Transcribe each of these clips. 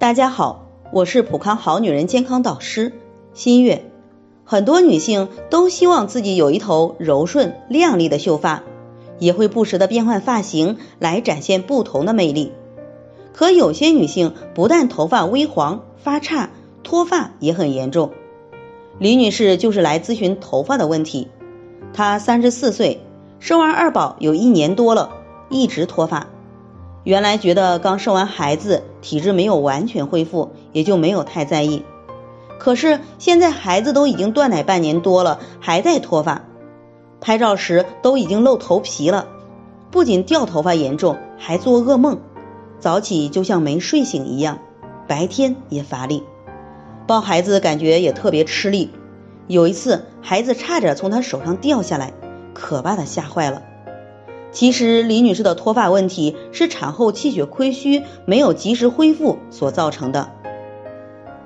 大家好，我是普康好女人健康导师新月。很多女性都希望自己有一头柔顺亮丽的秀发，也会不时的变换发型来展现不同的魅力。可有些女性不但头发微黄、发差、脱发也很严重。李女士就是来咨询头发的问题。她三十四岁，生完二宝有一年多了，一直脱发。原来觉得刚生完孩子，体质没有完全恢复，也就没有太在意。可是现在孩子都已经断奶半年多了，还在脱发，拍照时都已经露头皮了，不仅掉头发严重，还做噩梦，早起就像没睡醒一样，白天也乏力，抱孩子感觉也特别吃力。有一次孩子差点从他手上掉下来，可把他吓坏了。其实李女士的脱发问题是产后气血亏虚没有及时恢复所造成的。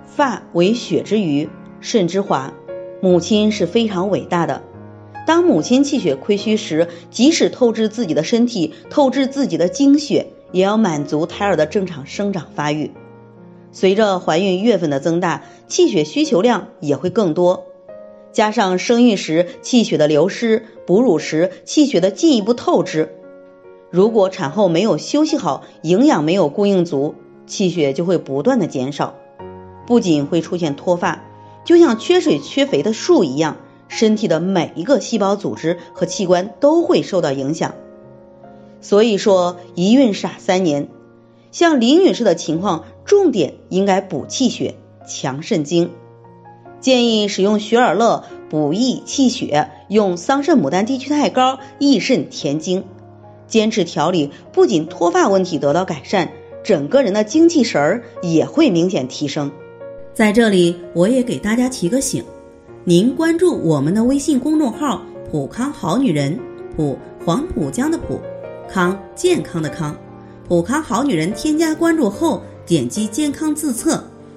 发为血之余，肾之华，母亲是非常伟大的。当母亲气血亏虚时，即使透支自己的身体，透支自己的精血，也要满足胎儿的正常生长发育。随着怀孕月份的增大，气血需求量也会更多。加上生育时气血的流失，哺乳时气血的进一步透支，如果产后没有休息好，营养没有供应足，气血就会不断的减少，不仅会出现脱发，就像缺水缺肥的树一样，身体的每一个细胞组织和器官都会受到影响。所以说一孕傻三年，像李女士的情况，重点应该补气血、强肾精。建议使用雪尔乐补益气血，用桑葚牡丹地取肽膏益肾填精。坚持调理，不仅脱发问题得到改善，整个人的精气神儿也会明显提升。在这里，我也给大家提个醒：您关注我们的微信公众号“普康好女人”，普黄浦江的普，康健康的康，普康好女人。添加关注后，点击健康自测。